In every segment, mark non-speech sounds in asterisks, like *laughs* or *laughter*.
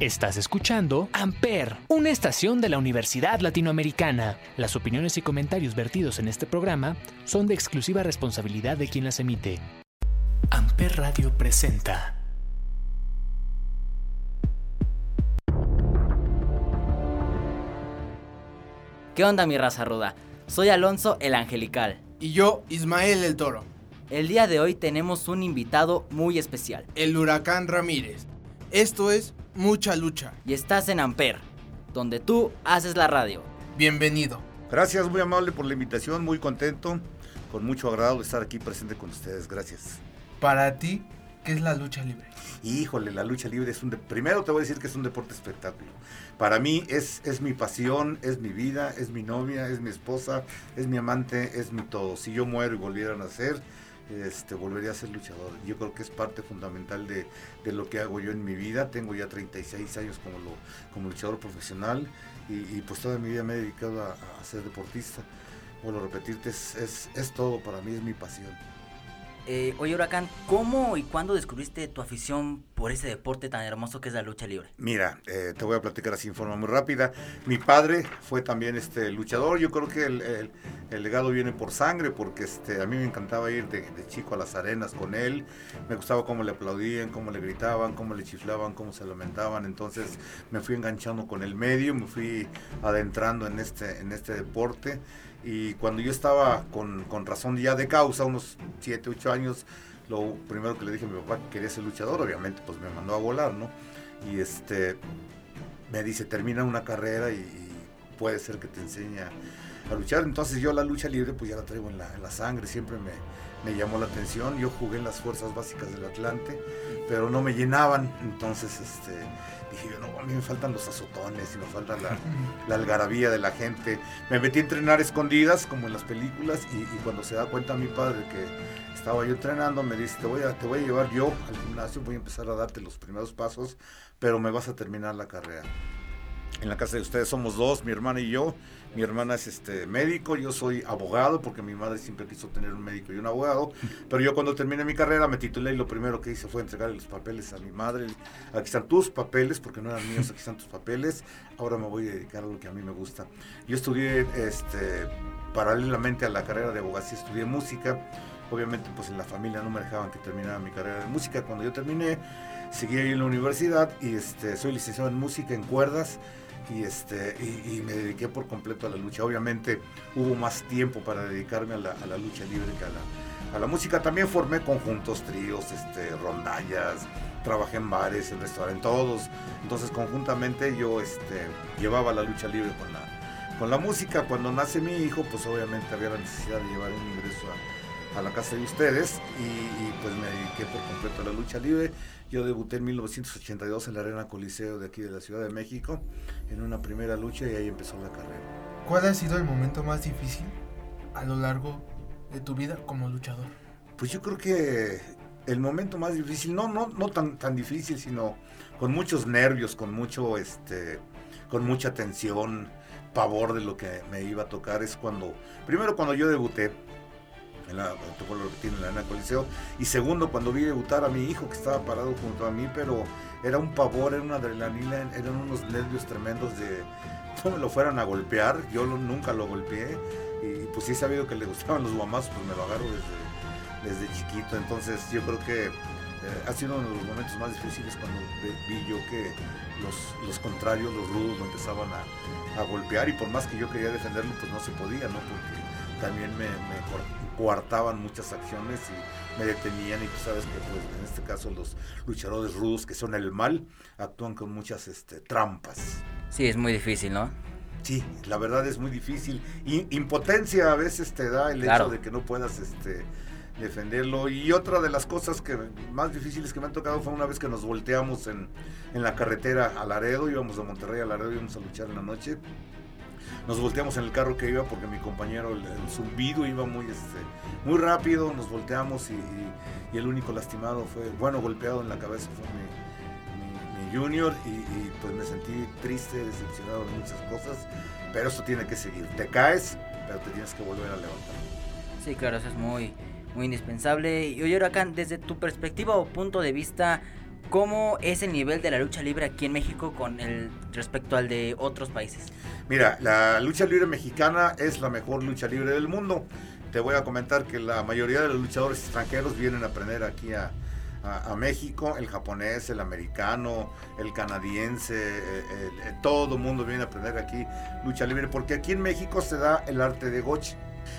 Estás escuchando Amper, una estación de la Universidad Latinoamericana. Las opiniones y comentarios vertidos en este programa son de exclusiva responsabilidad de quien las emite. Amper Radio presenta. ¿Qué onda mi raza ruda? Soy Alonso el Angelical. Y yo, Ismael el Toro. El día de hoy tenemos un invitado muy especial. El huracán Ramírez. Esto es Mucha Lucha. Y estás en Amper, donde tú haces la radio. Bienvenido. Gracias, muy amable por la invitación, muy contento, con mucho agrado de estar aquí presente con ustedes. Gracias. Para ti, ¿qué es la lucha libre? Híjole, la lucha libre es un... De... Primero te voy a decir que es un deporte espectáculo. Para mí es, es mi pasión, es mi vida, es mi novia, es mi esposa, es mi amante, es mi todo. Si yo muero y volviera a nacer, este, volvería a ser luchador. Yo creo que es parte fundamental de, lo que hago yo en mi vida. Tengo ya 36 años como, lo, como luchador profesional y, pues toda mi vida me he dedicado a, ser deportista. Bueno, repetirte, es, es todo para mí, es mi pasión. Eh, oye, Huracán, ¿cómo y cuándo descubriste tu afición por ese deporte tan hermoso que es la lucha libre? Mira, eh, te voy a platicar así en forma muy rápida. Mi padre fue también este luchador. Yo creo que el, legado viene por sangre, porque este, a mí me encantaba ir de, de, chico a las arenas con él. Me gustaba cómo le aplaudían, cómo le gritaban, cómo le chiflaban, cómo se lamentaban. Entonces me fui enganchando con el medio, me fui adentrando en este, en este deporte y cuando yo estaba con, con, razón ya de causa, unos 7, 8 años, lo primero que le dije a mi papá que quería ser luchador, obviamente, pues me mandó a volar, ¿no? Y este, me dice, termina una carrera y, puede ser que te enseñe a, luchar. Entonces yo la lucha libre, pues ya la traigo en la, en la sangre, siempre me, me, llamó la atención. Yo jugué en las fuerzas básicas del Atlante, pero no me llenaban, entonces este dije no, a mí me faltan los azotones y me falta la, la, algarabía de la gente. Me metí a entrenar escondidas, como en las películas, y, y, cuando se da cuenta mi padre que estaba yo entrenando, me dice, te voy, a, te voy a llevar yo al gimnasio, voy a empezar a darte los primeros pasos, pero me vas a terminar la carrera. En la casa de ustedes somos dos, mi hermana y yo. Mi hermana es este médico, yo soy abogado porque mi madre siempre quiso tener un médico y un abogado. *laughs* Pero yo cuando terminé mi carrera me titulé y lo primero que hice fue entregarle los papeles a mi madre. Aquí están tus papeles, porque no eran míos, aquí están tus papeles. Ahora me voy a dedicar a lo que a mí me gusta. Yo estudié este, paralelamente a la carrera de abogacía, estudié música. Obviamente pues en la familia no me dejaban que terminara mi carrera de música. Cuando yo terminé, seguí ahí en la universidad y este, soy licenciado en música, en cuerdas y este y, me dediqué por completo a la lucha. Obviamente hubo más tiempo para dedicarme a la, a la lucha libre que a la, a la, música. También formé conjuntos, tríos, este, rondallas, trabajé en bares, en restaurantes, todos. Entonces conjuntamente yo este, llevaba la lucha libre con la, con la música. Cuando nace mi hijo, pues obviamente había la necesidad de llevar un ingreso a, a la casa de ustedes y, y, pues me dediqué por completo a la lucha libre. Yo debuté en 1982 en la Arena Coliseo de aquí de la Ciudad de México en una primera lucha y ahí empezó la carrera. ¿Cuál ha sido el momento más difícil a lo largo de tu vida como luchador? Pues yo creo que el momento más difícil, no, no, no tan, tan difícil, sino con muchos nervios, con mucho, este, con mucha tensión, pavor de lo que me iba a tocar, es cuando, primero cuando yo debuté, en la, tocó repetir en la Arena Coliseo. Y segundo, cuando vi debutar a mi hijo que estaba parado junto a mí, pero era un pavor, era una adrenalina, eran unos nervios tremendos de no me lo fueran a golpear. Yo nunca lo golpeé. Y pues sí he sabido que le gustaban los guamazos, pues me lo agarro desde, desde chiquito. Entonces yo creo que eh, ha sido uno de los momentos más difíciles cuando vi yo que los, los contrarios, los rudos, lo empezaban a, a, golpear. Y por más que yo quería defenderlo, pues no se podía, ¿no? Porque también me, me coartaban muchas acciones y me detenían y tú sabes que pues en este caso los luchadores rudos que son el mal actúan con muchas este, trampas. Sí, es muy difícil, ¿no? Sí, la verdad es muy difícil. Y, impotencia a veces te da el claro. hecho de que no puedas este, defenderlo. Y otra de las cosas que más difíciles que me han tocado fue una vez que nos volteamos en, en la carretera a Laredo, íbamos de Monterrey a Laredo, íbamos a luchar en la noche nos volteamos en el carro que iba porque mi compañero, el, zumbido iba muy, este, muy rápido, nos volteamos y, el único lastimado fue, bueno, golpeado en la cabeza fue mi, junior y, y, pues me sentí triste, decepcionado de muchas cosas, pero eso tiene que seguir. Te caes, pero te tienes que volver a levantar. Sí, claro, eso es muy, muy indispensable. Y oye, Huracán, desde tu perspectiva o punto de vista, ¿cómo es el nivel de la lucha libre aquí en México con el respecto al de otros países? Mira, la lucha libre mexicana es la mejor lucha libre del mundo. Te voy a comentar que la mayoría de los luchadores extranjeros vienen a aprender aquí a, México, el japonés, el americano, el canadiense, todo el mundo viene a aprender aquí lucha libre, porque aquí en México se da el arte de goch.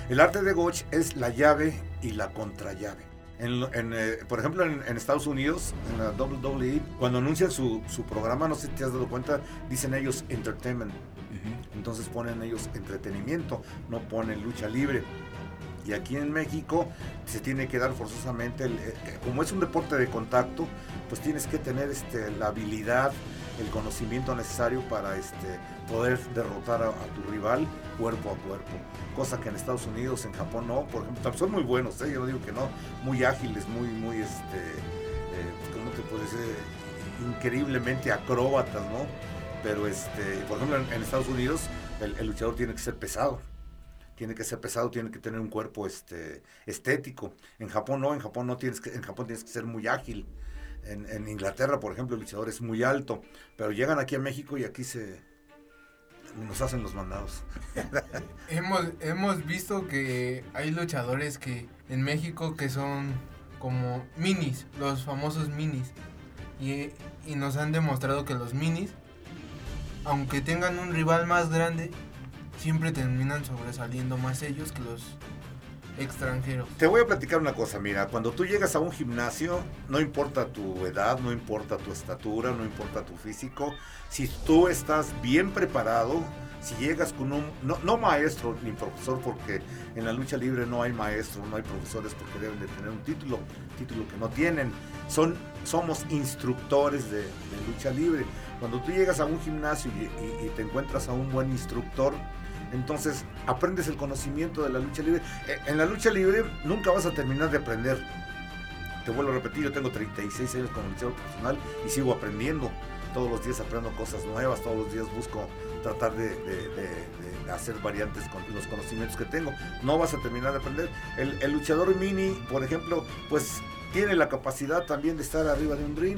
El arte de goch es la llave y la contrallave. En, eh, por ejemplo, en, Estados Unidos, en la WWE, cuando anuncian su, su, programa, no sé si te has dado cuenta, dicen ellos entertainment. Entonces ponen ellos entretenimiento, no ponen lucha libre. Y aquí en México se tiene que dar forzosamente, el, eh, como es un deporte de contacto, pues tienes que tener este, la habilidad, el conocimiento necesario para este, poder derrotar a, tu rival cuerpo a cuerpo. Cosa que en Estados Unidos, en Japón no, por ejemplo, son muy buenos, ¿eh? yo no digo que no, muy ágiles, muy, muy, este, eh, ¿cómo te puede decir? Increíblemente acróbatas, ¿no? Pero, este, por ejemplo, en, Estados Unidos el luchador tiene que ser pesado tiene que ser pesado, tiene que tener un cuerpo este, estético. En Japón no, en Japón no tienes que, en Japón tienes que ser muy ágil. En, Inglaterra, por ejemplo, el luchador es muy alto, pero llegan aquí a México y aquí se nos hacen los mandados. *laughs* hemos, hemos visto que hay luchadores que en México que son como minis, los famosos minis. Y, y nos han demostrado que los minis, aunque tengan un rival más grande, siempre terminan sobresaliendo más ellos que los extranjeros. Te voy a platicar una cosa, mira, cuando tú llegas a un gimnasio, no importa tu edad, no importa tu estatura, no importa tu físico, si tú estás bien preparado, si llegas con un, no, maestro ni profesor, porque en la lucha libre no hay maestros, no hay profesores porque deben de tener un título, título que no tienen, son, somos instructores de, lucha libre. Cuando tú llegas a un gimnasio y te encuentras a un buen instructor, entonces aprendes el conocimiento de la lucha libre. Eh, en la lucha libre nunca vas a terminar de aprender. Te vuelvo a repetir, yo tengo 36 años como luchador profesional y sigo aprendiendo. Todos los días aprendo cosas nuevas, todos los días busco tratar de, hacer variantes con los conocimientos que tengo. No vas a terminar de aprender. El, el luchador mini, por ejemplo, pues tiene la capacidad también de estar arriba de un ring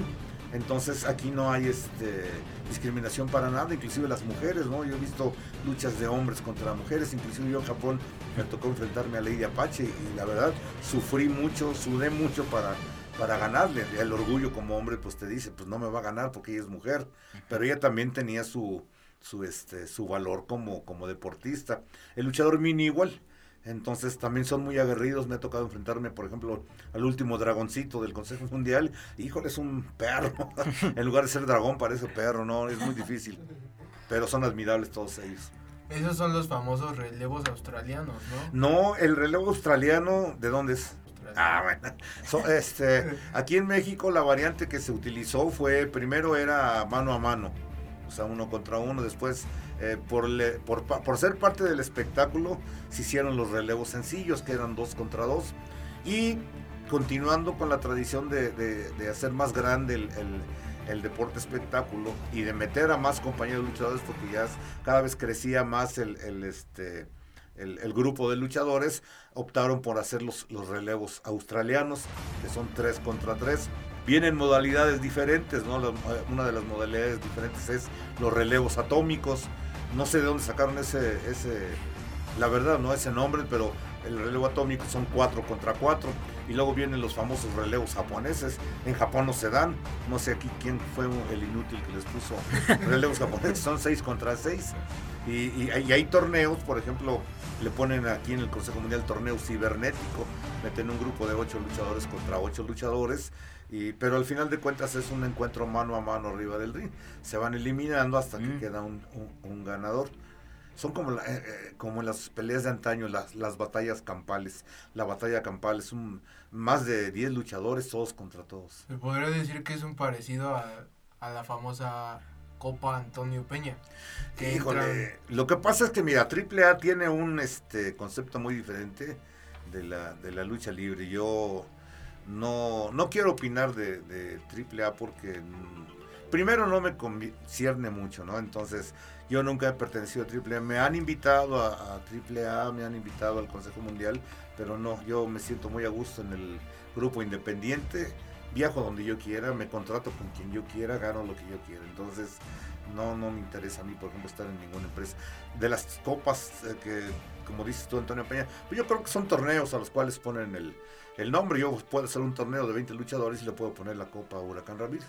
entonces aquí no hay este, discriminación para nada, inclusive las mujeres, ¿no? Yo he visto luchas de hombres contra mujeres, inclusive yo en Japón me tocó enfrentarme a Lady Apache y la verdad sufrí mucho, sudé mucho para, para ganarle. El orgullo como hombre pues te dice, pues no me va a ganar porque ella es mujer, pero ella también tenía su, su, este, su valor como, como deportista. El luchador mini igual, entonces también son muy aguerridos. Me ha tocado enfrentarme, por ejemplo, al último dragoncito del Consejo Mundial. Híjole, es un perro. *laughs* en lugar de ser dragón parece perro, no, es muy difícil. Pero son admirables todos ellos. Esos son los famosos relevos australianos, ¿no? No, el relevo australiano, ¿de dónde es? Ah, bueno. este, aquí en México la variante que se utilizó fue, primero era mano a mano, o sea, uno contra uno, después eh, por, por, ser parte del espectáculo, se hicieron los relevos sencillos, que eran dos contra dos. Y continuando con la tradición de, hacer más grande el, deporte espectáculo y de meter a más compañeros luchadores, porque ya cada vez crecía más el, este, el, grupo de luchadores, optaron por hacer los, los relevos australianos, que son tres contra tres vienen modalidades diferentes, ¿no? una de las modalidades diferentes es los relevos atómicos, no sé de dónde sacaron ese, ese, la verdad, no ese nombre, pero el relevo atómico son 4 contra 4 y luego vienen los famosos relevos japoneses. En Japón no se dan, no sé aquí quién fue el inútil que les puso *laughs* relevos japoneses, son 6 contra 6. Y, y, hay torneos, por ejemplo, le ponen aquí en el Consejo Mundial torneo cibernético, meten un grupo de 8 luchadores contra 8 luchadores y, pero al final de cuentas es un encuentro mano a mano arriba del ring. Se van eliminando hasta que mm. queda un, ganador. Son como, eh, eh, como las peleas de antaño, las, las batallas campales. La batalla campal es un, más de 10 luchadores, todos contra todos. Se podría decir que es un parecido a, a la famosa Copa Antonio Peña. Híjole, lo que pasa es que mira, AAA tiene un este concepto muy diferente de la, de la lucha libre. Yo no, no quiero opinar de, de AAA porque primero no me concierne mucho, ¿no? Entonces, yo nunca he pertenecido a AAA. Me han invitado a, a AAA, me han invitado al Consejo Mundial, pero no, yo me siento muy a gusto en el grupo independiente viajo donde yo quiera, me contrato con quien yo quiera, gano lo que yo quiera. Entonces, no, no me interesa a mí, por ejemplo, estar en ninguna empresa. De las copas eh, que, como dices tú, Antonio Peña, pues yo creo que son torneos a los cuales ponen el, el nombre. Yo puedo hacer un torneo de 20 luchadores y le puedo poner la copa a Huracán Ramírez.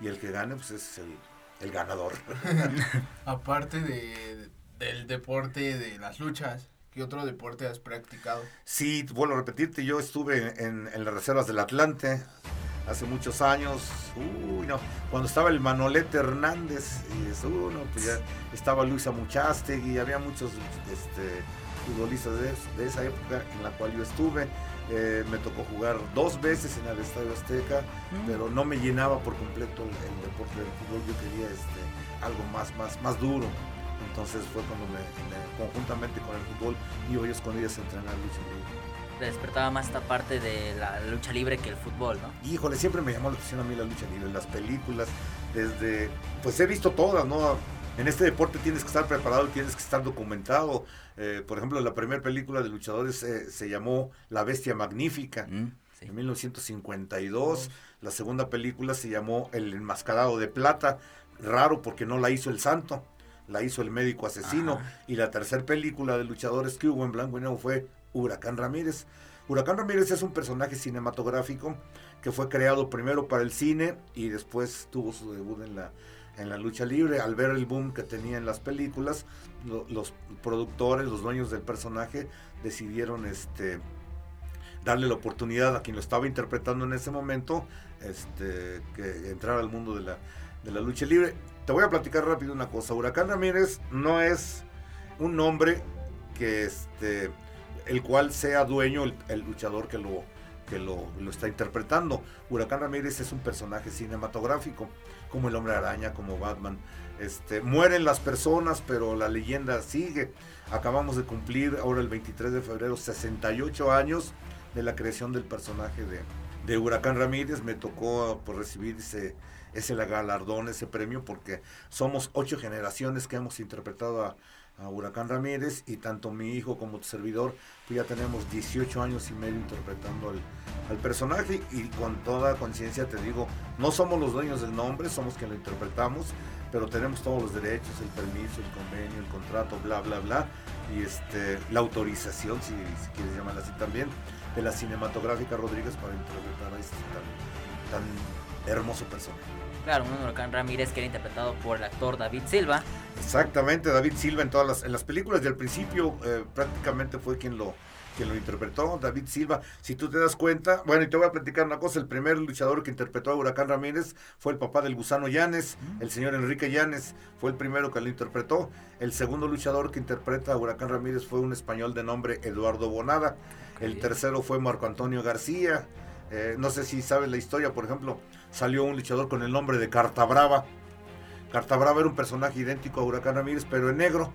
Y el que gane, pues es el, el ganador. *laughs* Aparte de, del deporte de las luchas, ¿qué otro deporte has practicado? Sí, vuelvo a repetirte, yo estuve en, en las reservas del Atlante hace muchos años, uy, no, cuando estaba el Manolete Hernández, y eso, no, pues ya estaba Luisa Muchastegui, había muchos este, futbolistas de, de, esa época en la cual yo estuve. Eh, me tocó jugar dos veces en el Estadio Azteca, mm. pero no me llenaba por completo el, el, deporte del fútbol. Yo quería este, algo más, más, más duro. Entonces fue cuando me, me, conjuntamente con el fútbol con ellas a entrenar lucha libre. Te despertaba más esta parte de la lucha libre que el fútbol, ¿no? Híjole, siempre me llamó la atención a mí la lucha libre, las películas, desde, pues he visto todas, ¿no? En este deporte tienes que estar preparado y tienes que estar documentado. Eh, por ejemplo, la primera película de luchadores eh, se llamó La Bestia Magnífica. Mm, sí. En 1952, oh. la segunda película se llamó El Enmascarado de Plata, raro porque no la hizo el santo la hizo el médico asesino. Ajá. Y la tercera película de luchadores que hubo en blanco y negro fue Huracán Ramírez. Huracán Ramírez es un personaje cinematográfico que fue creado primero para el cine y después tuvo su debut en la, en la lucha libre. Al ver el boom que tenía en las películas, lo, los productores, los dueños del personaje, decidieron este, darle la oportunidad a quien lo estaba interpretando en ese momento, este, que entrara al mundo de la, lucha libre. Te voy a platicar rápido una cosa. Huracán Ramírez no es un nombre que este, el cual sea dueño el, luchador que lo, que lo, está interpretando. Huracán Ramírez es un personaje cinematográfico, como el hombre araña, como Batman. Este, mueren las personas, pero la leyenda sigue. Acabamos de cumplir ahora el 23 de febrero 68 años de la creación del personaje de, de Huracán Ramírez. Me tocó por recibir ese, ese galardón, ese premio, porque somos ocho generaciones que hemos interpretado a, a Huracán Ramírez y tanto mi hijo como tu servidor, pues ya tenemos 18 años y medio interpretando al, al personaje y con toda conciencia te digo, no somos los dueños del nombre, somos quien lo interpretamos, pero tenemos todos los derechos, el permiso, el convenio, el contrato, bla, bla, bla, y este, la autorización, si, quieres llamarla así también, de la cinematográfica Rodríguez para interpretar a este tan hermoso personaje. Claro, un huracán Ramírez que era interpretado por el actor David Silva. Exactamente, David Silva en todas las, en las películas del principio eh, prácticamente fue quien lo, quien lo interpretó, David Silva. Si tú te das cuenta, bueno, y te voy a platicar una cosa, el primer luchador que interpretó a Huracán Ramírez fue el papá del gusano Llanes, mm. el señor Enrique Llanes, fue el primero que lo interpretó. El segundo luchador que interpreta a Huracán Ramírez fue un español de nombre Eduardo Bonada. El tercero fue Marco Antonio García. Eh, no sé si sabes la historia, por ejemplo, salió un luchador con el nombre de Carta Brava. Carta Brava era un personaje idéntico a Huracán Ramírez, pero en negro.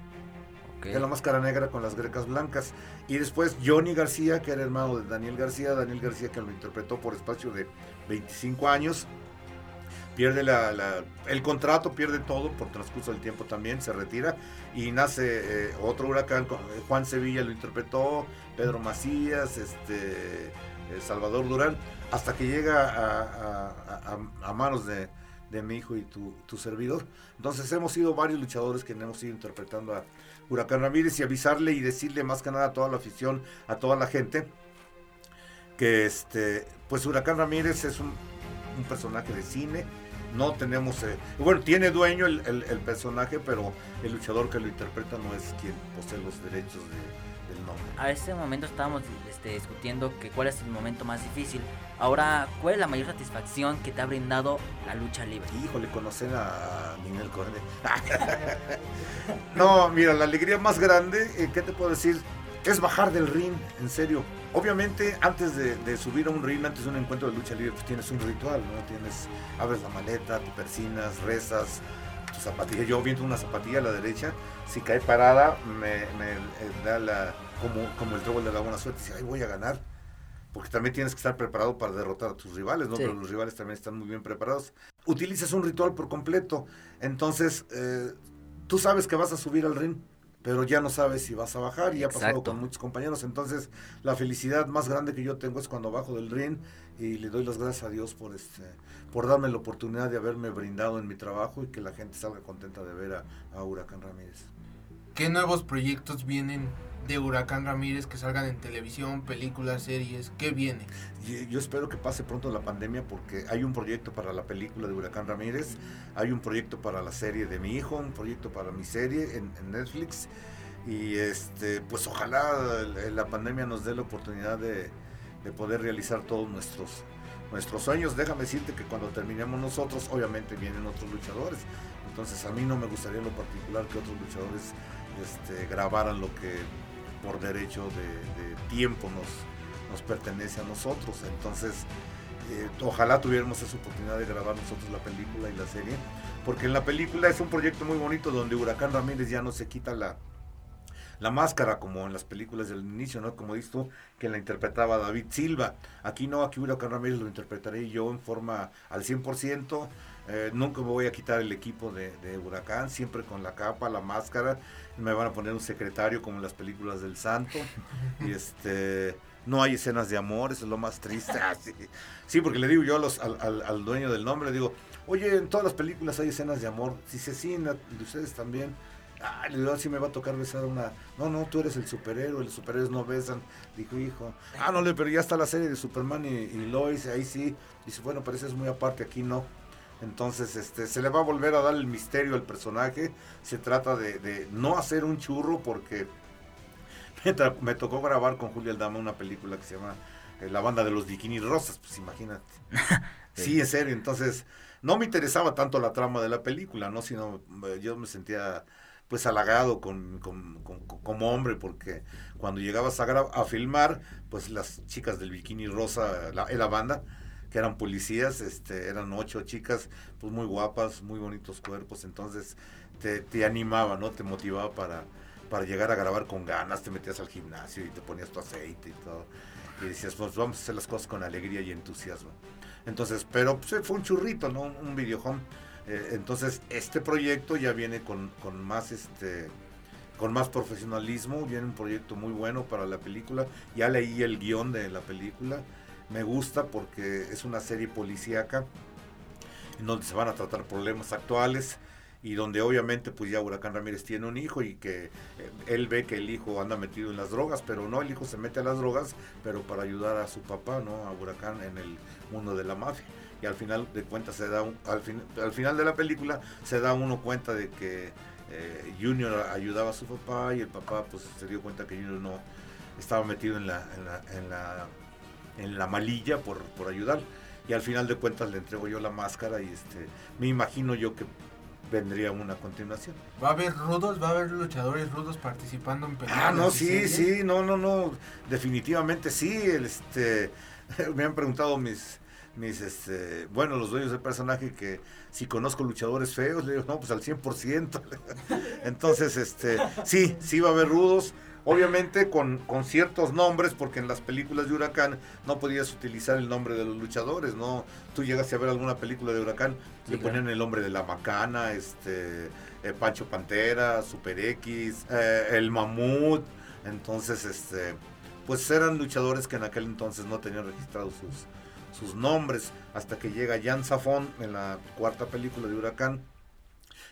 Okay. De la máscara negra con las grecas blancas. Y después Johnny García, que era hermano de Daniel García. Daniel García que lo interpretó por espacio de 25 años. Pierde la, la, el contrato, pierde todo por transcurso del tiempo también, se retira. Y nace eh, otro huracán, Juan Sevilla lo interpretó, Pedro Macías, este, eh, Salvador Durán, hasta que llega a, manos de, mi hijo y tu, servidor. Entonces hemos sido varios luchadores que hemos ido interpretando a Huracán Ramírez y avisarle y decirle más que nada a toda la afición, a toda la gente, que este, pues Huracán Ramírez es un, personaje de cine. No tenemos, eh, bueno, tiene dueño el, personaje, pero el luchador que lo interpreta no es quien posee los derechos de, A ese momento estábamos este, discutiendo que cuál es el momento más difícil. Ahora, ¿cuál es la mayor satisfacción que te ha brindado la lucha libre? Híjole, conocen a Ninel Corne. *laughs* no, mira, la alegría más grande, eh, ¿qué te puedo decir? Es bajar del ring, en serio. Obviamente, antes de, de, subir a un ring, antes de un encuentro de lucha libre, pues tienes un ritual, ¿no? Tienes, abres la maleta, te persinas, rezas, tu zapatilla. Yo viento una zapatilla a la derecha, si cae parada, me, me da la, como, como el trébol de la buena suerte, si ay, voy a ganar porque también tienes que estar preparado para derrotar a tus rivales, ¿no? Sí. Pero los rivales también están muy bien preparados. Utilizas un ritual por completo, entonces eh, tú sabes que vas a subir al ring, pero ya no sabes si vas a bajar y ha pasado con muchos compañeros. Entonces, la felicidad más grande que yo tengo es cuando bajo del ring y le doy las gracias a Dios por este por darme la oportunidad de haberme brindado en mi trabajo y que la gente salga contenta de ver a, Huracán Ramírez. ¿Qué nuevos proyectos vienen de Huracán Ramírez que salgan en televisión, películas, series? ¿Qué viene? Yo espero que pase pronto la pandemia porque hay un proyecto para la película de Huracán Ramírez, hay un proyecto para la serie de mi hijo, un proyecto para mi serie en, Netflix y este pues ojalá la pandemia nos dé la oportunidad de, de poder realizar todos nuestros nuestros sueños. Déjame decirte que cuando terminemos nosotros, obviamente vienen otros luchadores. Entonces a mí no me gustaría en lo particular que otros luchadores este, grabaran lo que por derecho de, tiempo nos, pertenece a nosotros. Entonces, eh, ojalá tuviéramos esa oportunidad de grabar nosotros la película y la serie, porque en la película es un proyecto muy bonito donde Huracán Ramírez ya no se quita la, la máscara como en las películas del inicio, ¿no? Como dices tú, que la interpretaba David Silva. Aquí no, aquí Huracán Ramírez lo interpretaré yo en forma al 100%. Eh, nunca me voy a quitar el equipo de, de, Huracán, siempre con la capa, la máscara. Me van a poner un secretario como en las películas del Santo. Y este no hay escenas de amor, eso es lo más triste. Ah, sí. porque le digo yo al, al, dueño del nombre, le digo, oye, en todas las películas hay escenas de amor. Si se sí, de ustedes también. Ah, le digo, si me va a tocar besar a una. No, no, tú eres el superhéroe, los superhéroes no besan. Dijo, hijo. Ah, no, pero ya está la serie de Superman y, y Lois, ahí sí. Dice, bueno, pero eso es muy aparte, aquí no. Entonces, este, se le va a volver a dar el misterio al personaje. Se trata de, no hacer un churro porque *laughs* me, tocó grabar con Julio Aldama una película que se llama eh, La banda de los bikinis rosas, pues imagínate. *laughs* sí, en serio. Entonces, no me interesaba tanto la trama de la película, ¿no? Sino eh, yo me sentía pues halagado con, como hombre porque cuando llegabas a, a filmar pues las chicas del bikini rosa la, la banda que eran policías, este, eran ocho chicas, pues muy guapas, muy bonitos cuerpos, entonces te, animaba, ¿no? Te motivaba para, para llegar a grabar con ganas, te metías al gimnasio y te ponías tu aceite y todo. Y decías, pues vamos a hacer las cosas con alegría y entusiasmo. Entonces, pero pues, fue un churrito, ¿no? Un videohome. Eh, entonces, este proyecto ya viene con, con más este con más profesionalismo, viene un proyecto muy bueno para la película. Ya leí el guion de la película me gusta porque es una serie policíaca en donde se van a tratar problemas actuales y donde obviamente pues ya Huracán Ramírez tiene un hijo y que eh, él ve que el hijo anda metido en las drogas, pero no, el hijo se mete a las drogas, pero para ayudar a su papá, ¿no? A Huracán en el mundo de la mafia. Y al final de cuentas se da al, al final de la película se da uno cuenta de que eh, Junior ayudaba a su papá y el papá pues se dio cuenta que Junior no estaba metido en en la en la malilla por, por ayudar. Y al final de cuentas le entrego yo la máscara y este me imagino yo que vendría una continuación. ¿Va a haber rudos? ¿Va a haber luchadores rudos participando en películas? Ah, no, sí, sí, no, no, no, definitivamente sí. Este, *laughs* me han preguntado mis, mis, este, bueno, los dueños del personaje que si conozco luchadores feos, le digo, no, pues al 100%. *laughs* Entonces, este, sí, sí va a haber rudos obviamente con, con, ciertos nombres, porque en las películas de Huracán no podías utilizar el nombre de los luchadores, ¿no? Tú llegaste a ver alguna película de Huracán, le ponían el nombre de la Macana, este, eh, Pancho Pantera, Super X, eh, el Mamut, entonces, este, pues eran luchadores que en aquel entonces no tenían registrados sus, sus nombres, hasta que llega Jan Zafón en la cuarta película de Huracán,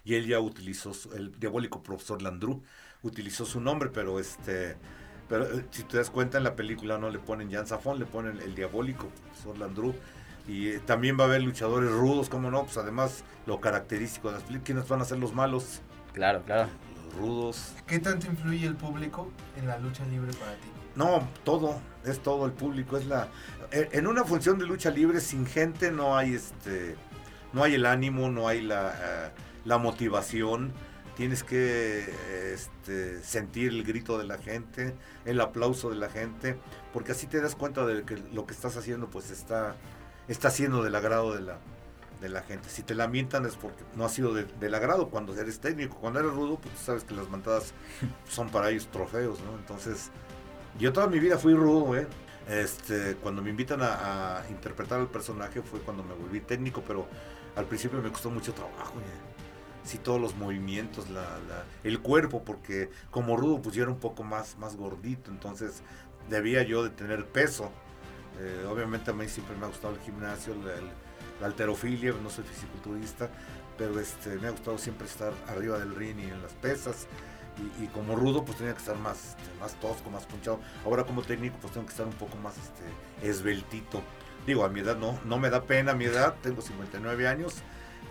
y él ya utilizó el diabólico profesor Landru utilizó su nombre, pero este pero eh, si te das cuenta en la película no le ponen Jan Zafón, le ponen el diabólico, Sor Landru. Y eh, también va a haber luchadores rudos, como no, pues además lo característico de las películas, ¿quiénes van a ser los malos? Claro, claro. Los rudos. ¿Qué tanto influye el público en la lucha libre para ti? No, todo, es todo el público, es la eh, en una función de lucha libre sin gente no hay este no hay el ánimo, no hay la, la motivación tienes que este, sentir el grito de la gente, el aplauso de la gente, porque así te das cuenta de que lo que estás haciendo pues está, está siendo del agrado de la, de la gente. Si te lamentan es porque no ha sido del agrado cuando eres técnico, cuando eres rudo, pues sabes que las mantadas *laughs* son para ellos trofeos, ¿no? Entonces, yo toda mi vida fui rudo, ¿eh? Este, cuando me invitan a, interpretar al personaje fue cuando me volví técnico, pero al principio me costó mucho trabajo, ¿eh? Sí todos los movimientos, la, la- el cuerpo, porque como rudo pues yo era un poco más, más gordito, entonces debía yo de tener peso. Eh, obviamente a mí siempre me ha gustado el gimnasio, la, la alterofilia, no soy fisiculturista, pero este, me ha gustado siempre estar arriba del ring y en las pesas. Y, y como rudo pues tenía que estar más, este, más tosco, más punchado. Ahora como técnico pues tengo que estar un poco más este, esbeltito. Digo, a mi edad no, no me da pena a mi edad, tengo 59 años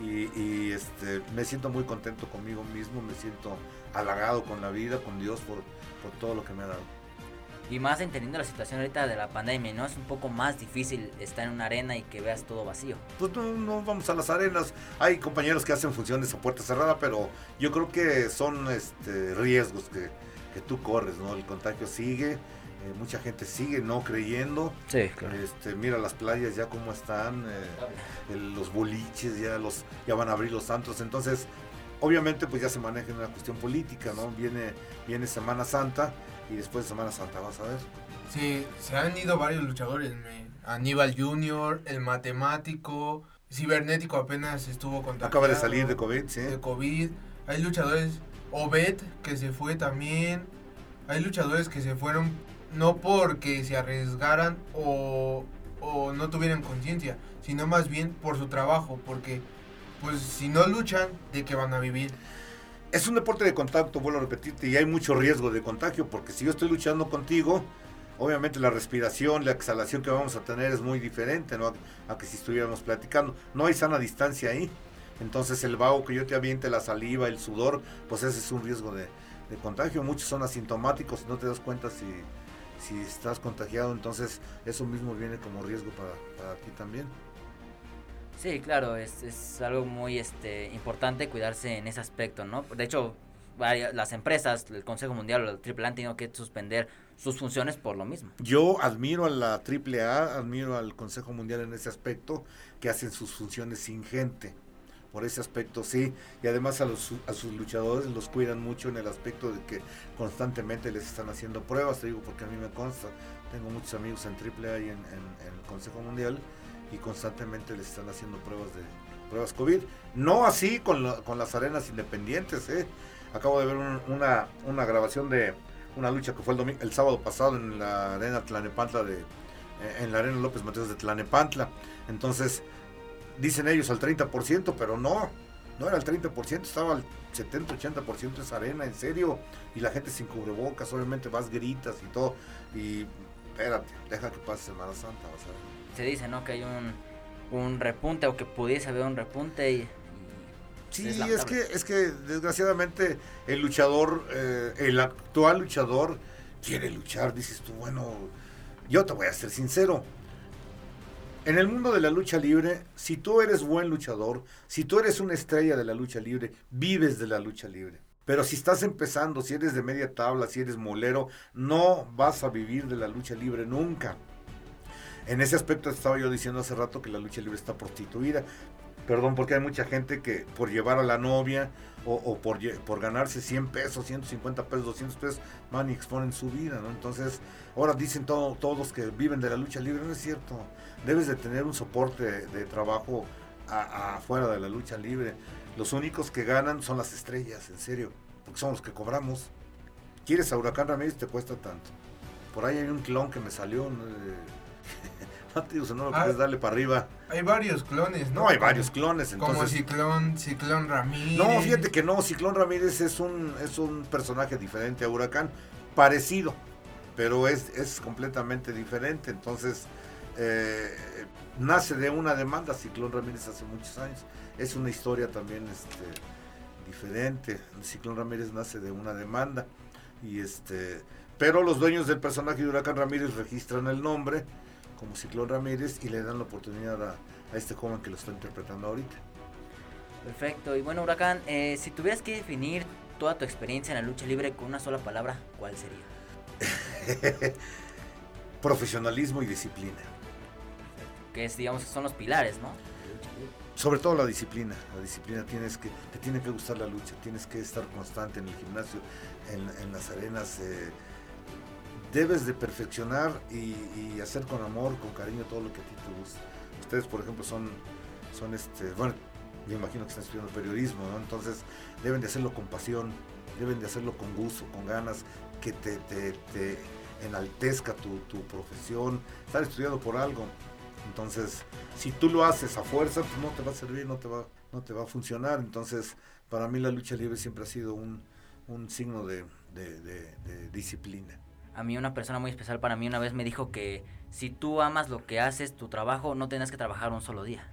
y, y, este, me siento muy contento conmigo mismo, me siento halagado con la vida, con Dios por, por todo lo que me ha dado. Y más entendiendo la situación ahorita de la pandemia, ¿no? Es un poco más difícil estar en una arena y que veas todo vacío. Pues no, no vamos a las arenas. Hay compañeros que hacen funciones a puerta cerrada, pero yo creo que son este, riesgos que, que tú corres, ¿no? El contagio sigue, eh, mucha gente sigue no creyendo. Sí, Este, mira las playas ya cómo están, eh, el- los boliches ya los ya van a abrir los santos, entonces obviamente pues ya se maneja en una cuestión política, ¿no? Viene viene Semana Santa y después de Semana Santa vas a ver. Sí, se han ido varios luchadores. me- Aníbal Junior, el matemático, cibernético apenas estuvo contagiado. Acaba de salir de COVID, sí. de COVID. Hay luchadores, Obed, que se fue también. Hay luchadores que se fueron no porque se arriesgaran o, o no tuvieran conciencia, sino más bien por su trabajo, porque pues si no luchan, ¿de qué van a vivir? Es un deporte de contacto, vuelvo a repetirte, y hay mucho riesgo de contagio, porque si yo estoy luchando contigo, obviamente la respiración, la exhalación que vamos a tener es muy diferente, ¿no? A, que si estuviéramos platicando. No hay sana distancia ahí. Entonces el vaho que yo te aviente, la saliva, el sudor, pues ese es un riesgo de, de contagio. Muchos son asintomáticos, no te das cuenta si, si estás contagiado, entonces eso mismo viene como riesgo para, para ti también. Sí, claro, es, es algo muy este, importante cuidarse en ese aspecto, ¿no? De hecho, varias- las empresas, el Consejo Mundial o el AAA han tenido que suspender sus funciones por lo mismo. Yo admiro a la AAA, admiro al Consejo Mundial en ese aspecto, que hacen sus funciones sin gente. Por ese aspecto sí, y además a, los, a sus luchadores los cuidan mucho en el aspecto de que constantemente les están haciendo pruebas, te digo porque a mí me consta, tengo muchos amigos en AAA y en, el Consejo Mundial y constantemente les están haciendo pruebas de pruebas COVID. No así con, la- con las arenas independientes, ¿eh? Acabo de ver un- una, una grabación de una lucha que fue el, domi- el sábado pasado en la arena Tlanepantla de, en la arena López Mateos de Tlanepantla. Entonces, dicen ellos al 30%, pero no, no era el 30%, estaba al 70, 80% esa arena, en serio, y la gente sin cubrebocas, obviamente vas, gritas y todo, y espérate, deja que pase Semana Santa, vas a ver. Se dice, ¿no? Que hay un, un repunte o que pudiese haber un repunte y... y Sí, es, que, es que desgraciadamente el luchador, eh, el actual luchador quiere luchar, dices tú, bueno, yo te voy a ser sincero. En el mundo de la lucha libre, si tú eres buen luchador, si tú eres una estrella de la lucha libre, vives de la lucha libre. Pero si estás empezando, si eres de media tabla, si eres molero, no vas a vivir de la lucha libre nunca. En ese aspecto estaba yo diciendo hace rato que la lucha libre está prostituida. Perdón, porque hay mucha gente que por llevar a la novia o, por, por ganarse 100 pesos, 150 pesos, 200 pesos, van y exponen su vida, ¿no? Entonces, ahora dicen todo- todos que viven de la lucha libre, no es cierto. Debes de tener un soporte de, trabajo afuera de la lucha libre. Los únicos que ganan son las estrellas, en serio, porque son los que cobramos. ¿Quieres a Huracán Ramírez? Te cuesta tanto. Por ahí hay un clon que me salió. ¿no? *laughs* *laughs* No lo Ah. quieres darle para arriba. Hay varios clones, ¿no? No, hay Como- varios clones, Como entonces... Ciclón, Ciclón Ramírez. No, fíjate que no, Ciclón Ramírez es un, es un personaje diferente a Huracán, parecido, pero es, es completamente diferente. Entonces, eh, nace de una demanda Ciclón Ramírez hace muchos años. Es una historia también este, diferente. Ciclón Ramírez nace de una demanda. Y este, pero los dueños del personaje de Huracán Ramírez registran el nombre como Ciclón Ramírez y le dan la oportunidad a, a este joven que lo está interpretando ahorita. Perfecto. Y bueno, Huracán, eh, si tuvieras que definir toda tu experiencia en la lucha libre con una sola palabra, ¿cuál sería? *laughs* Profesionalismo y disciplina. Que es, digamos, son los pilares, ¿no? Sobre todo la disciplina. La disciplina tienes que, te tiene que gustar la lucha, tienes que estar constante en el gimnasio, en, en las arenas. eh, debes de perfeccionar y, hacer con amor, con cariño todo lo que a ti te gusta. Ustedes, por ejemplo, son, son este, bueno, me imagino que están estudiando periodismo, ¿no? Entonces deben de hacerlo con pasión, deben de hacerlo con gusto, con ganas, que te, te, te enaltezca tu, profesión, estar estudiando por algo. Entonces, si tú lo haces a fuerza, pues no te va a servir, no te va, no te va a funcionar. Entonces, para mí la lucha libre siempre ha sido un, signo de disciplina. A mí una persona muy especial para mí una vez me dijo que si tú amas lo que haces, tu trabajo, no tendrás que trabajar un solo día.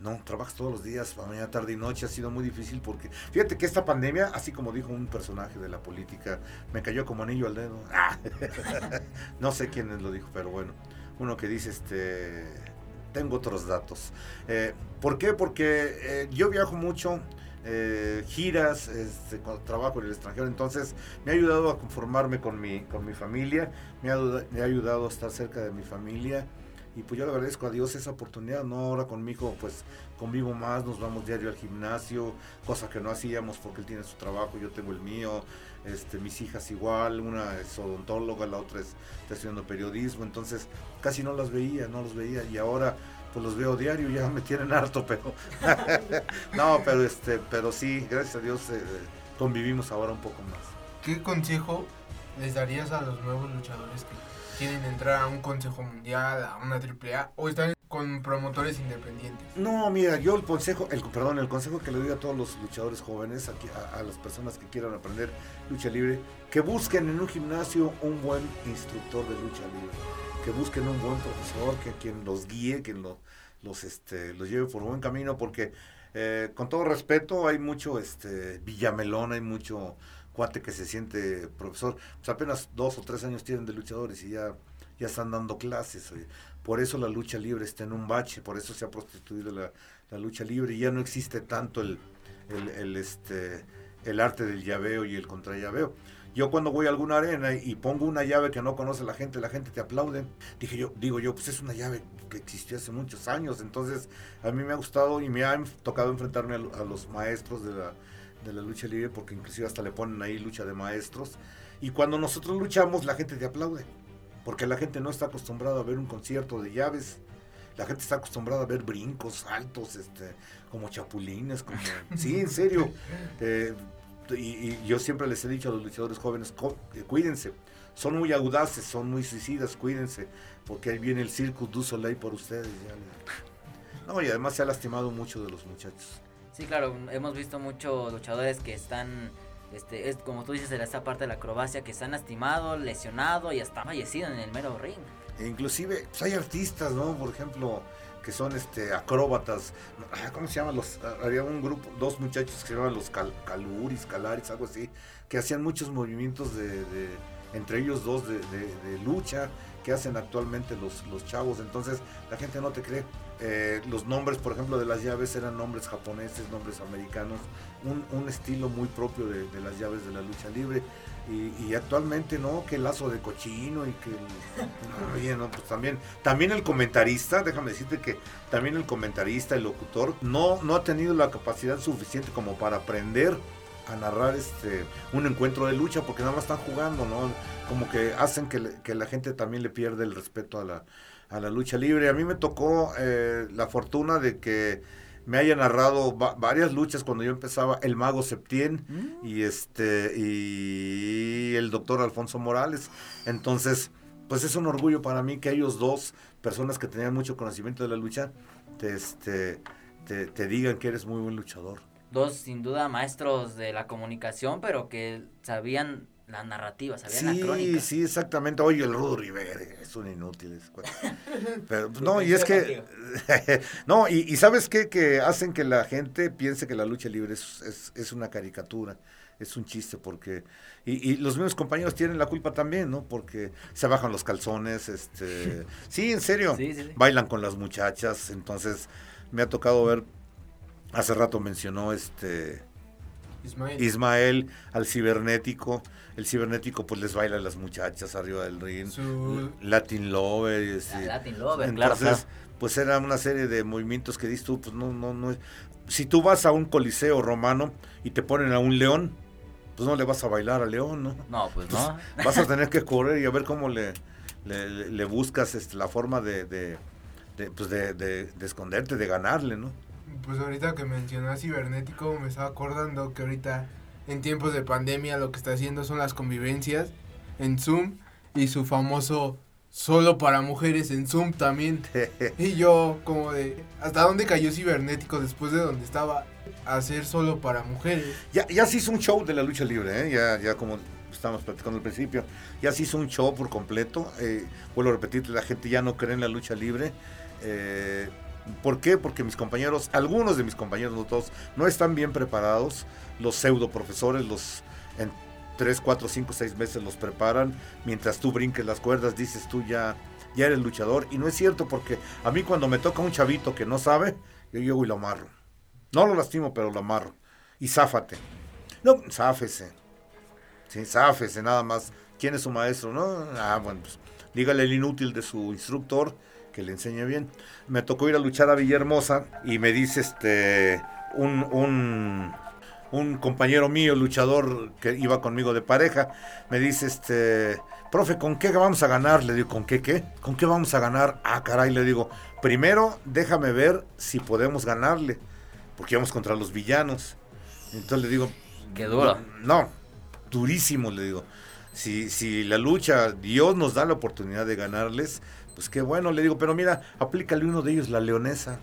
No, trabajas todos los días, mañana, tarde y noche. Ha sido muy difícil porque, fíjate que esta pandemia, así como dijo un personaje de la política, me cayó como anillo al dedo. *laughs* no sé quién lo dijo, pero bueno, uno que dice, este, tengo otros datos. Eh, ¿Por qué? Porque eh, yo viajo mucho. Eh, giras, este, trabajo en el extranjero, entonces me ha ayudado a conformarme con mi, con mi familia, me ha, ayudado a estar cerca de mi familia, y pues yo le agradezco a Dios esa oportunidad, ¿no? Ahora con mi hijo pues convivo más, nos vamos diario al gimnasio, cosa que no hacíamos porque él tiene su trabajo, yo tengo el mío, este, mis hijas igual, una es odontóloga, la otra es, está estudiando periodismo, entonces casi no las veía, no los veía. Y ahora pues los veo diario, ya me tienen harto, pero *laughs* no, pero este, pero sí, gracias a Dios eh, convivimos ahora un poco más. ¿Qué consejo les darías a los nuevos luchadores que quieren entrar a un consejo mundial, a una AAA o están con promotores independientes? No, mira, yo el consejo, el perdón, el consejo que le doy a todos los luchadores jóvenes, a, a las personas que quieran aprender lucha libre, que busquen en un gimnasio un buen instructor de lucha libre, que busquen un buen profesor, que quien los guíe, que los, los, este, los lleve por buen camino, porque eh, con todo respeto hay mucho este, villamelón, hay mucho cuate que se siente profesor, pues apenas dos o tres años tienen de luchadores y ya, ya están dando clases. Por eso la lucha libre está en un bache, por eso se ha prostituido la, la lucha libre y ya no existe tanto el, el, el, este, el arte del llaveo y el contrallaveo. Yo cuando voy a alguna arena y pongo una llave que no conoce la gente, la gente te aplaude. Dije yo, digo yo, pues es una llave que existió hace muchos años. Entonces a mí me ha gustado y me ha tocado enfrentarme a, a los maestros de la, de la lucha libre, porque inclusive hasta le ponen ahí lucha de maestros. Y cuando nosotros luchamos, la gente te aplaude, porque la gente no está acostumbrada a ver un concierto de llaves. La gente está acostumbrada a ver brincos, saltos, este, como chapulines, como... sí, en serio. *laughs* Eh, y, y, yo siempre les he dicho a los luchadores jóvenes, cuídense. Son muy audaces, son muy suicidas, cuídense, porque ahí viene el Circus du Soleil por ustedes. Ya. *laughs* No, y además se ha lastimado mucho de los muchachos. Sí, claro, hemos visto muchos luchadores que están, este, es como tú dices, en esta parte de la acrobacia, que están lastimados, lesionados y hasta fallecido en el mero ring. E inclusive, pues hay artistas, ¿no? Por ejemplo, que son este acróbatas, ¿cómo se llaman? Los, había un grupo, dos muchachos que se llamaban los cal, Caluris, Calaris, algo así, que hacían muchos movimientos de, de entre ellos dos de, de, lucha que hacen actualmente los, los chavos, entonces la gente no te cree. Eh, los nombres, por ejemplo, de las llaves eran nombres japoneses, nombres americanos, un, un estilo muy propio de, de, las llaves de la lucha libre. Y, y, actualmente, ¿no? Que el lazo de cochino y que... El, *laughs* oye, no, pues también, también el comentarista, déjame decirte que también el comentarista, el locutor, no, no ha tenido la capacidad suficiente como para aprender a narrar este un encuentro de lucha porque nada más están jugando, ¿no? Como que hacen que, le, que la gente también le pierde el respeto a la, a la lucha libre. A mí me tocó eh, la fortuna de que me haya narrado va varias luchas cuando yo empezaba el mago Septién mm. y este y el doctor Alfonso Morales. Entonces, pues es un orgullo para mí que ellos dos, personas que tenían mucho conocimiento de la lucha, te, este, te, te digan que eres muy buen luchador. Dos, sin duda, maestros de la comunicación, pero que sabían la narrativa, sabían sí. Sí, exactamente. Oye, el Rudo Rivera es un inútil. *laughs* Pero, no, y es que... *laughs* no, y, y, ¿sabes qué? Que hacen que la gente piense que la lucha libre es, es, es una caricatura, es un chiste, porque... Y, y, los mismos compañeros tienen la culpa también, ¿no? Porque se bajan los calzones, este... *laughs* Sí, en serio. Sí, sí. Bailan con las muchachas, entonces me ha tocado ver... Hace rato mencionó este... Ismael. Ismael al cibernético. El cibernético pues les baila a las muchachas arriba del ring. Su... Latin Lover. Así. Latin Lover, Entonces, claro, claro. pues era una serie de movimientos que dices tú, pues no, no, no. Si tú vas a un coliseo romano y te ponen a un león, pues no le vas a bailar al león, ¿no? No, pues no. *laughs* Vas a tener que correr y a ver cómo le, le, le buscas este, la forma de, de, de pues de, de, de esconderte, de ganarle, ¿no? Pues ahorita que mencionó a cibernético, me estaba acordando que ahorita en tiempos de pandemia lo que está haciendo son las convivencias en Zoom y su famoso solo para mujeres en Zoom también. *laughs* y yo como de, ¿hasta dónde cayó cibernético después de donde estaba a hacer solo para mujeres? Ya, ya se hizo un show de la lucha libre, ¿eh? ya, ya como estábamos platicando al principio, ya se hizo un show por completo. Eh, vuelvo a repetir, la gente ya no cree en la lucha libre. Eh, ¿Por qué? Porque mis compañeros, algunos de mis compañeros, no todos, no están bien preparados. Los pseudo profesores, los en 3, 4, 5, 6 meses los preparan. Mientras tú brinques las cuerdas, dices tú ya, ya eres luchador. Y no es cierto porque a mí cuando me toca un chavito que no sabe, yo llego y lo amarro. No lo lastimo, pero lo amarro. Y záfate. No, záfese. Sí, záfese nada más. ¿Quién es su maestro? No, ah, bueno, pues dígale el inútil de su instructor que le enseñe bien. Me tocó ir a luchar a Villahermosa y me dice este un, un, un compañero mío, luchador que iba conmigo de pareja, me dice este, profe, ¿con qué vamos a ganar? Le digo, ¿con qué qué? ¿Con qué vamos a ganar? Ah, caray, le digo, primero déjame ver si podemos ganarle, porque vamos contra los villanos. Entonces le digo, qué duro. No, durísimo, le digo. Si, si la lucha, Dios nos da la oportunidad de ganarles, pues qué bueno, le digo, pero mira, aplícale uno de ellos, la leonesa.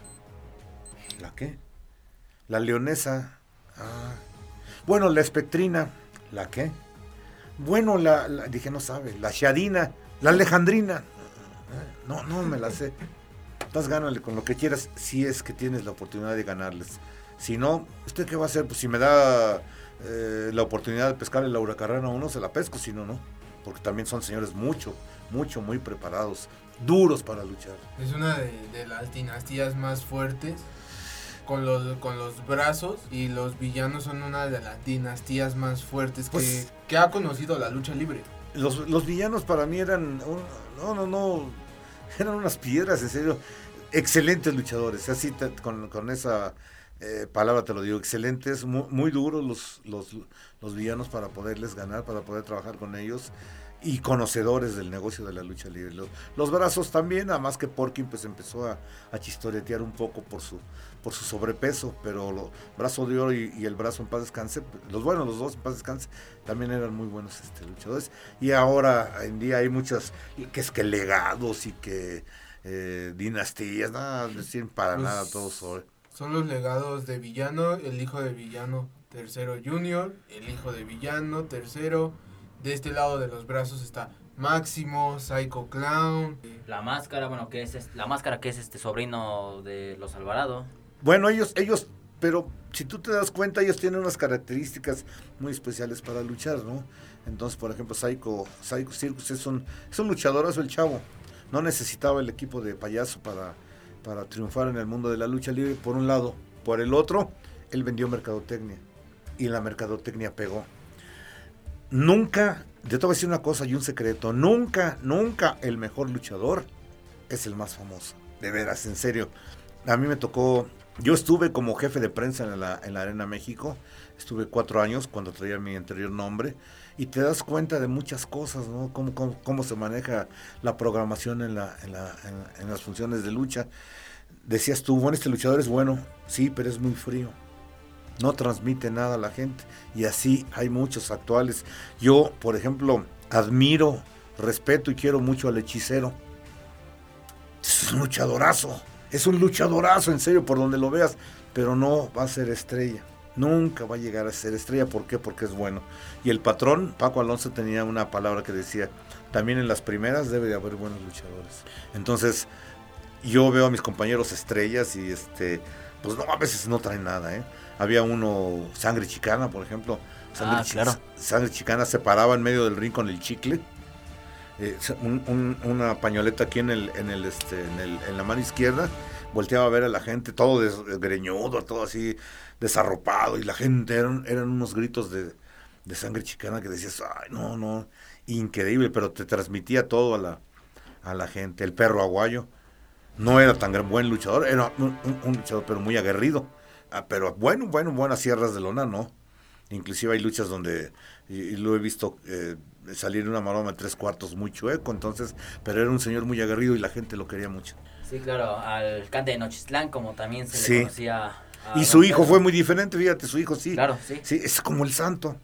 ¿La qué? La leonesa. Ah. Bueno, la espectrina. ¿La qué? Bueno, la, dije, no sabe, la shadina, la alejandrina. No, no me la sé. Estás gánale con lo que quieras si es que tienes la oportunidad de ganarles. Si no, ¿usted qué va a hacer? Pues si me da eh, la oportunidad de pescarle la huracarrana a uno, se la pesco, si no, no. Porque también son señores mucho, mucho, muy preparados duros para luchar. Es una de, las dinastías más fuertes con los, con los brazos y los villanos son una de las dinastías más fuertes que, pues que, ha conocido la lucha libre. Los, los villanos para mí eran, no, no, no, eran unas piedras, en serio, excelentes luchadores, así con, con esa eh, palabra te lo digo, excelentes, muy, muy duros los, los, los, villanos para poderles ganar, para poder trabajar con ellos y conocedores del negocio de la lucha libre. Los, brazos también, nada más que Porkin pues empezó a, a, chistoretear un poco por su, por su sobrepeso, pero los brazo de oro y, el brazo en paz descanse, los buenos, los dos en paz descanse, también eran muy buenos este, luchadores. Y ahora en día hay muchas, que es que legados y que eh, dinastías, nada, decir para pues, nada todos sobre. Son los legados de Villano, el hijo de Villano tercero Junior, el hijo de Villano tercero de este lado de los brazos está Máximo, Psycho Clown. La máscara, bueno, que es la máscara que es este sobrino de los Alvarado. Bueno, ellos, ellos, pero si tú te das cuenta, ellos tienen unas características muy especiales para luchar, ¿no? Entonces, por ejemplo, Psycho, Psycho Circus es un, es un luchadorazo el chavo. No necesitaba el equipo de payaso para, para triunfar en el mundo de la lucha libre, por un lado. Por el otro, él vendió mercadotecnia. Y la mercadotecnia pegó nunca, yo te voy a decir una cosa y un secreto, nunca, nunca el mejor luchador es el más famoso. De veras, en serio. A mí me tocó, yo estuve como jefe de prensa en la, en la Arena México, estuve cuatro años cuando traía mi anterior nombre, y te das cuenta de muchas cosas, ¿no? Cómo, cómo, se maneja la programación en, la, en, la, en las funciones de lucha. Decías tú, bueno, este luchador es bueno, sí, pero es muy frío no transmite nada a la gente. Y así hay muchos actuales. Yo, por ejemplo, admiro, respeto y quiero mucho al hechicero. Es un luchadorazo. Es un luchadorazo, en serio, por donde lo veas. Pero no va a ser estrella. Nunca va a llegar a ser estrella. ¿Por qué? Porque es bueno. Y el patrón, Paco Alonso, tenía una palabra que decía, también en las primeras debe de haber buenos luchadores. Entonces, yo veo a mis compañeros estrellas y este, pues no, a veces no traen nada, ¿eh? Había uno, sangre chicana, por ejemplo. Sangre, ah, claro. sangre chicana se paraba en medio del ring con el chicle. Eh, una pañoleta aquí en el, en el, este, en, el, en la mano izquierda, volteaba a ver a la gente, todo desgreñudo, todo así desarropado, y la gente eran, eran unos gritos de, de sangre chicana que decías, ay, no, no, increíble, pero te transmitía todo a la, a la gente. El perro aguayo no era tan buen luchador, era un luchador, pero muy aguerrido. Ah, pero bueno, bueno, buenas sierras de lona, ¿no? Inclusive hay luchas donde y, lo he visto eh, salir una maroma de tres cuartos muy chueco, entonces, pero era un señor muy aguerrido y la gente lo quería mucho. Sí, claro, al cante de Nochistlán, como también se le conocía y su hijo fue muy diferente, fíjate, su hijo sí. Claro, sí. Sí, es como el santo.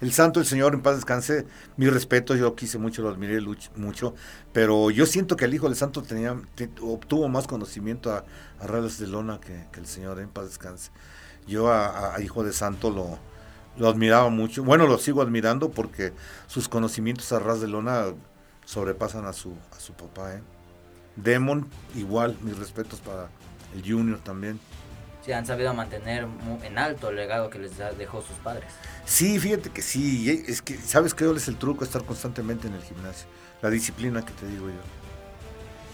El santo, el Señor, en paz descanse, mi respeto, yo quise mucho, lo admiré mucho, pero yo siento que el hijo del santo tenía, obtuvo más conocimiento a, a de lona que, el Señor, en paz descanse. Yo a, hijo de santo lo, lo admiraba mucho, bueno, lo sigo admirando porque sus conocimientos a ras de lona sobrepasan a su, a su papá. ¿eh? Demon, igual, mis respetos para el Junior también. Sí, han sabido mantener en alto el legado que les dejó sus padres. Sí, fíjate que sí. Es que, ¿sabes qué es el truco? Estar constantemente en el gimnasio. La disciplina que te digo yo.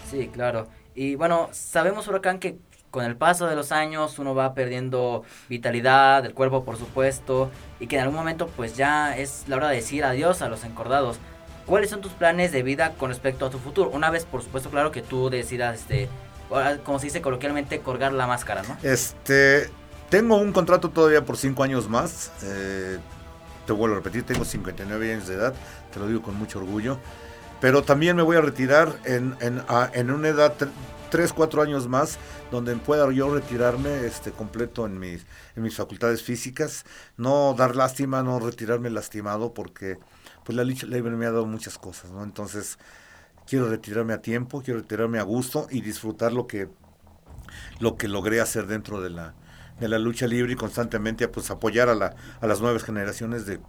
Sí, claro. Y bueno, sabemos, Huracán, que con el paso de los años uno va perdiendo vitalidad, del cuerpo por supuesto, y que en algún momento pues ya es la hora de decir adiós a los encordados. ¿Cuáles son tus planes de vida con respecto a tu futuro? Una vez, por supuesto, claro que tú decidas, este, como se dice coloquialmente, colgar la máscara, ¿no? Este, tengo un contrato todavía por cinco años más. Eh, te vuelvo a repetir, tengo 59 años de edad, te lo digo con mucho orgullo. Pero también me voy a retirar en, en, una edad, tres, cuatro años más, donde pueda yo retirarme este, completo en mis, en mis facultades físicas. No dar lástima, no retirarme lastimado, porque pues la lucha libre me ha dado muchas cosas, ¿no? Entonces, quiero retirarme a tiempo, quiero retirarme a gusto y disfrutar lo que, lo que logré hacer dentro de la, de la lucha libre y constantemente pues, apoyar a, la, a las nuevas generaciones de,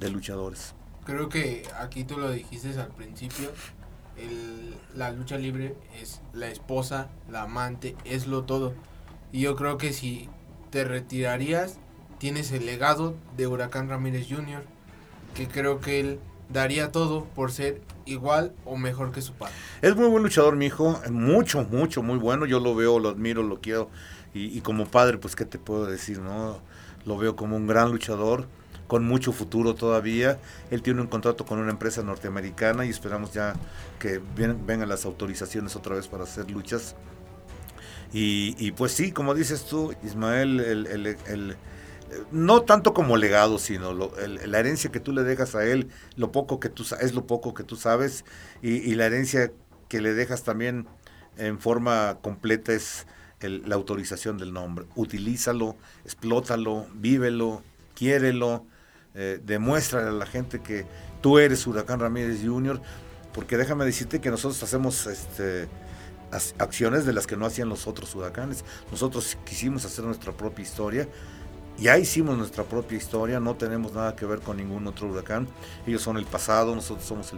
de luchadores. Creo que aquí tú lo dijiste al principio, el, la lucha libre es la esposa, la amante, es lo todo. Y yo creo que si te retirarías, tienes el legado de Huracán Ramírez Jr., que creo que él daría todo por ser igual o mejor que su padre. Es muy buen luchador, mi hijo, mucho, mucho, muy bueno. Yo lo veo, lo admiro, lo quiero. Y, como padre, pues, ¿qué te puedo decir? no Lo veo como un gran luchador, con mucho futuro todavía. Él tiene un contrato con una empresa norteamericana y esperamos ya que vengan las autorizaciones otra vez para hacer luchas. Y, pues sí, como dices tú, Ismael, el no tanto como legado, sino la herencia que tú le dejas a él, lo poco que tú es lo poco que tú sabes y, la herencia que le dejas también en forma completa es la autorización del nombre. Utilízalo, explótalo, vívelo, quiérelo, eh, demuéstrale a la gente que tú eres Huracán Ramírez Jr., porque déjame decirte que nosotros hacemos este, acciones de las que no hacían los otros huracanes. Nosotros quisimos hacer nuestra propia historia ya hicimos nuestra propia historia, no tenemos nada que ver con ningún otro huracán. Ellos son el pasado, nosotros somos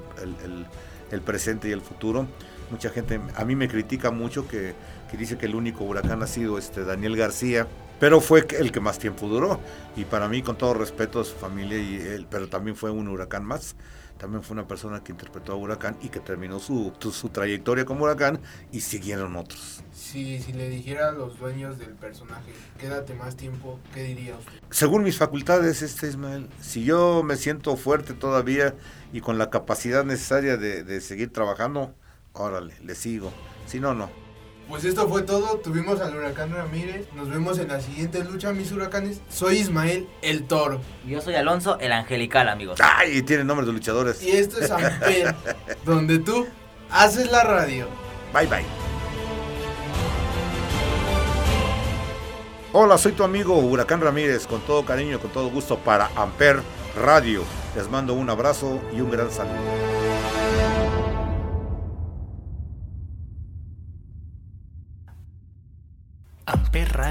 el, presente y el futuro. Mucha gente a mí me critica mucho que, dice que el único huracán ha sido este Daniel García, pero fue el que más tiempo duró. Y para mí, con todo respeto a su familia, y él, pero también fue un huracán más también fue una persona que interpretó a Huracán y que terminó su, su, trayectoria como Huracán y siguieron otros. Sí, si le dijera a los dueños del personaje, quédate más tiempo, ¿qué diría usted? Según mis facultades, este Ismael, si yo me siento fuerte todavía y con la capacidad necesaria de, de seguir trabajando, órale, le sigo. Si no, no. Pues esto fue todo. Tuvimos al Huracán Ramírez. Nos vemos en la siguiente lucha, mis huracanes. Soy Ismael, el toro. Yo soy Alonso, el angelical, amigos. Ay, tiene nombres de luchadores. Y esto es Amper, *laughs* donde tú haces la radio. Bye, bye. Hola, soy tu amigo Huracán Ramírez, con todo cariño, con todo gusto para Amper Radio. Les mando un abrazo y un gran saludo.